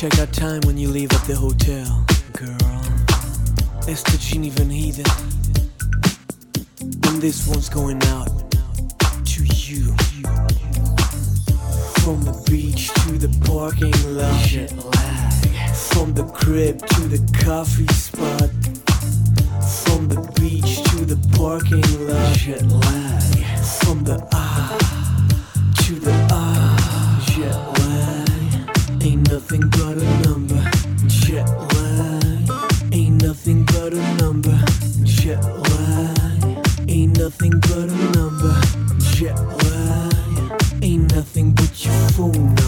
check out nothing but a number. Jet lag ain't nothing but your phone.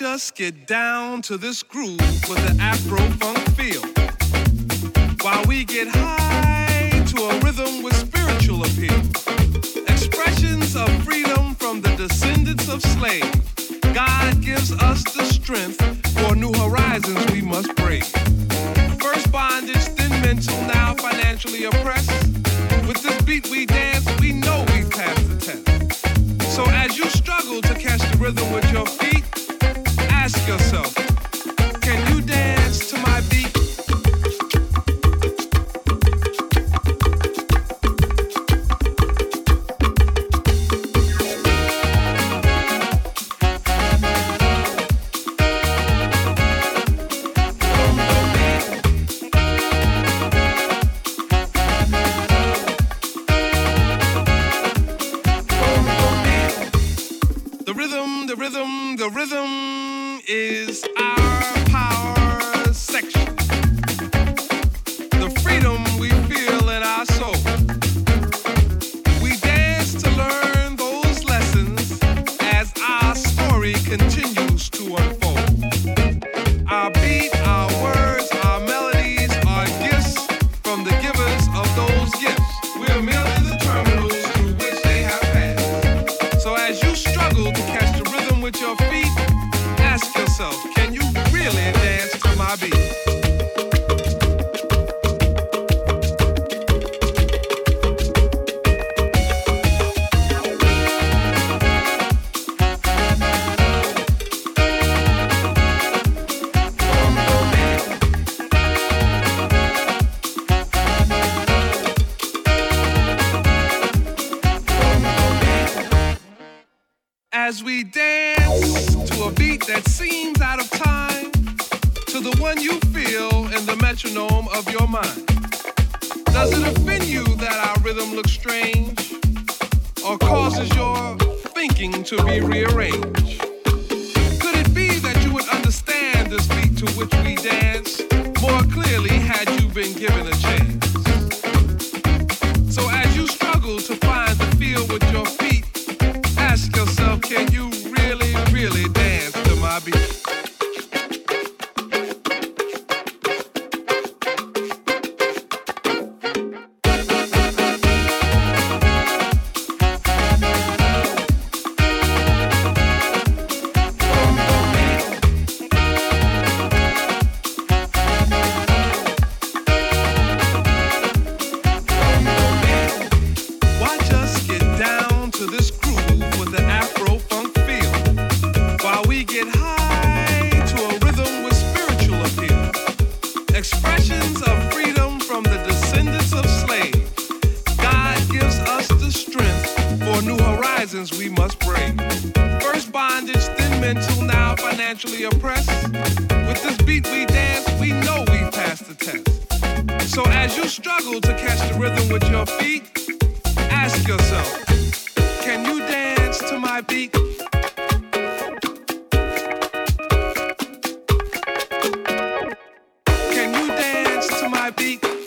watch us get down to this groove with an Afro funk feel. While we get high to a rhythm with spiritual appeal. Expressions of freedom from the descendants of slaves. God gives us the strength for new horizons we must break. First bondage, then mental, now financially oppressed. With this beat we dance, we know we passed the test. So as you struggle to catch the rhythm with your feet, yourself. until now financially oppressed. With this beat we dance, we know we passed the test. So as you struggle to catch the rhythm with your feet, ask yourself, can you dance to my beat? Can you dance to my beat?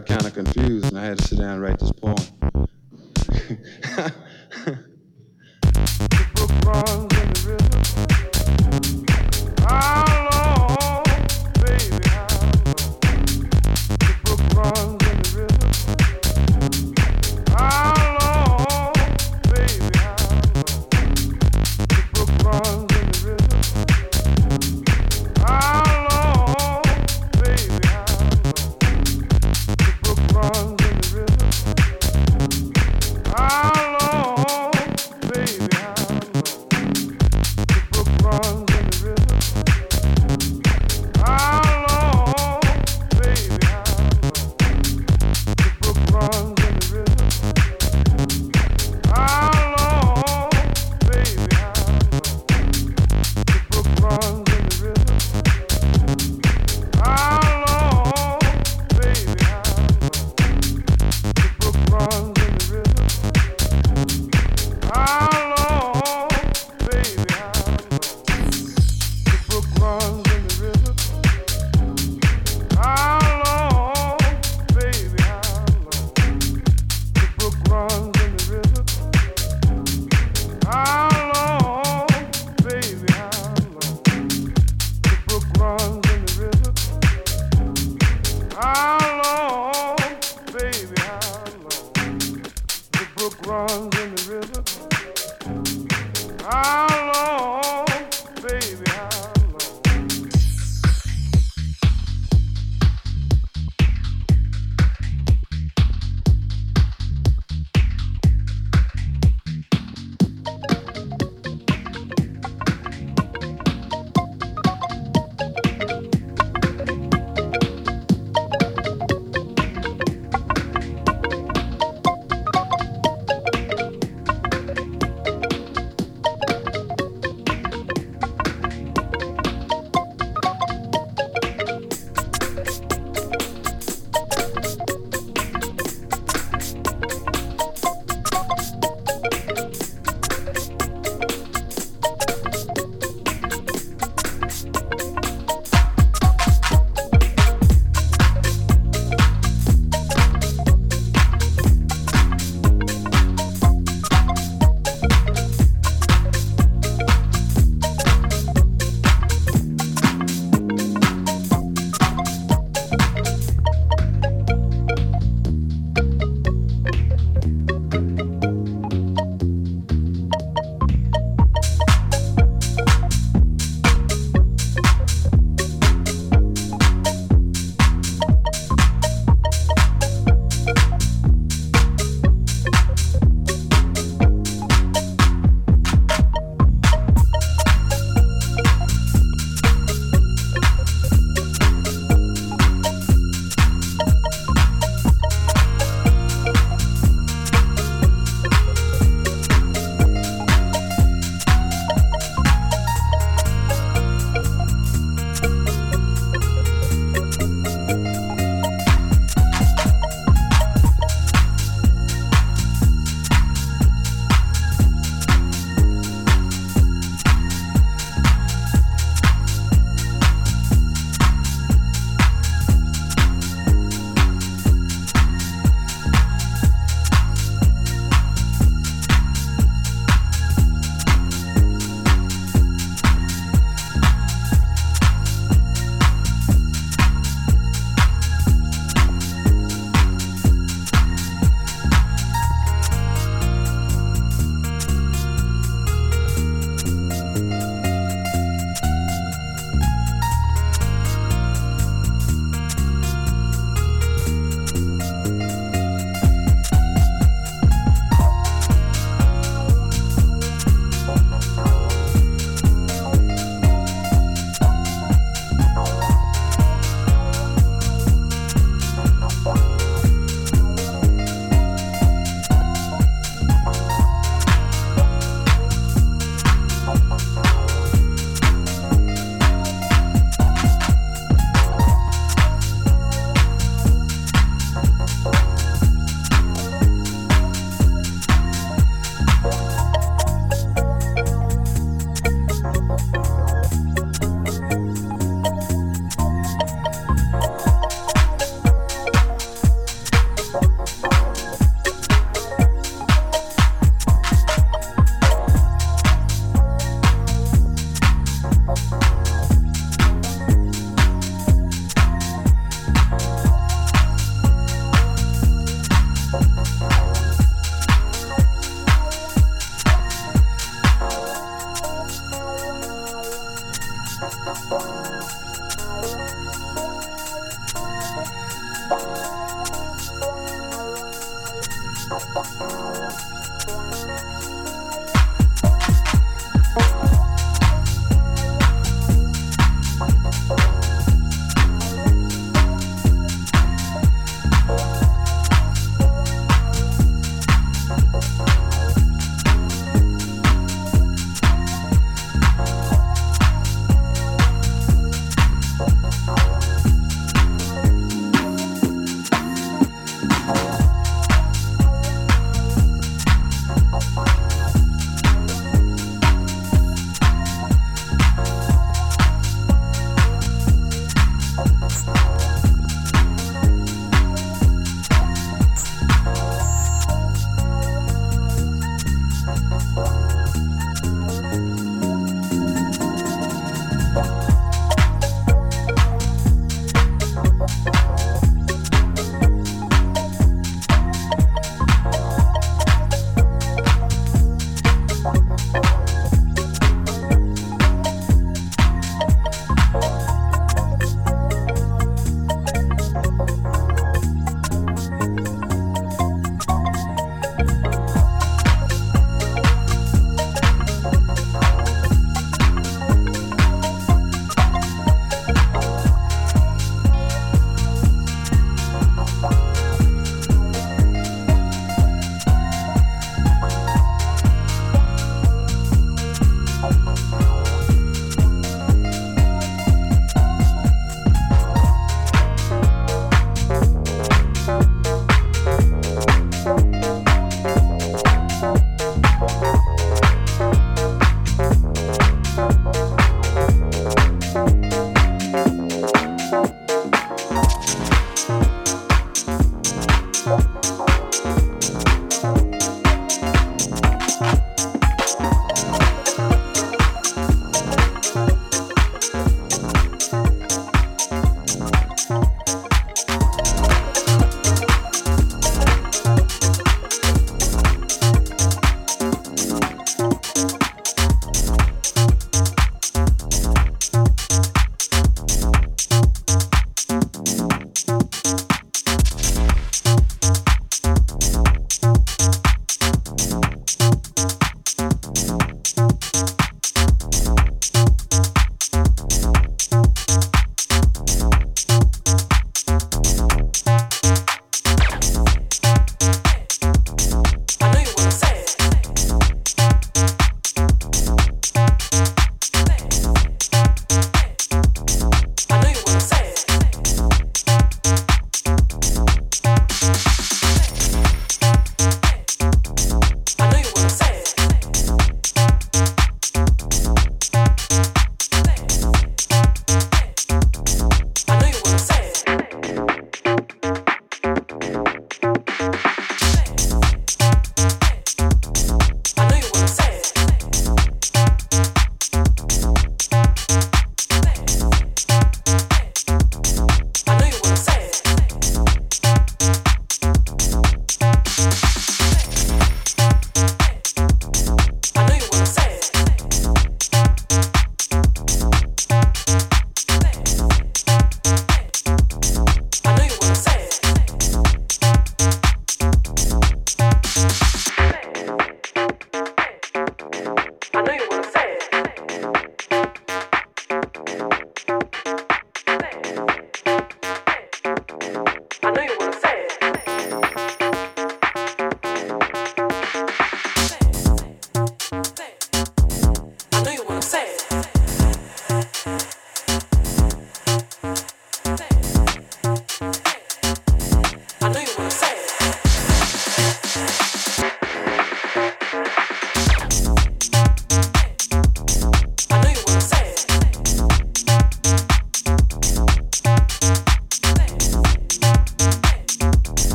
Got kind of confused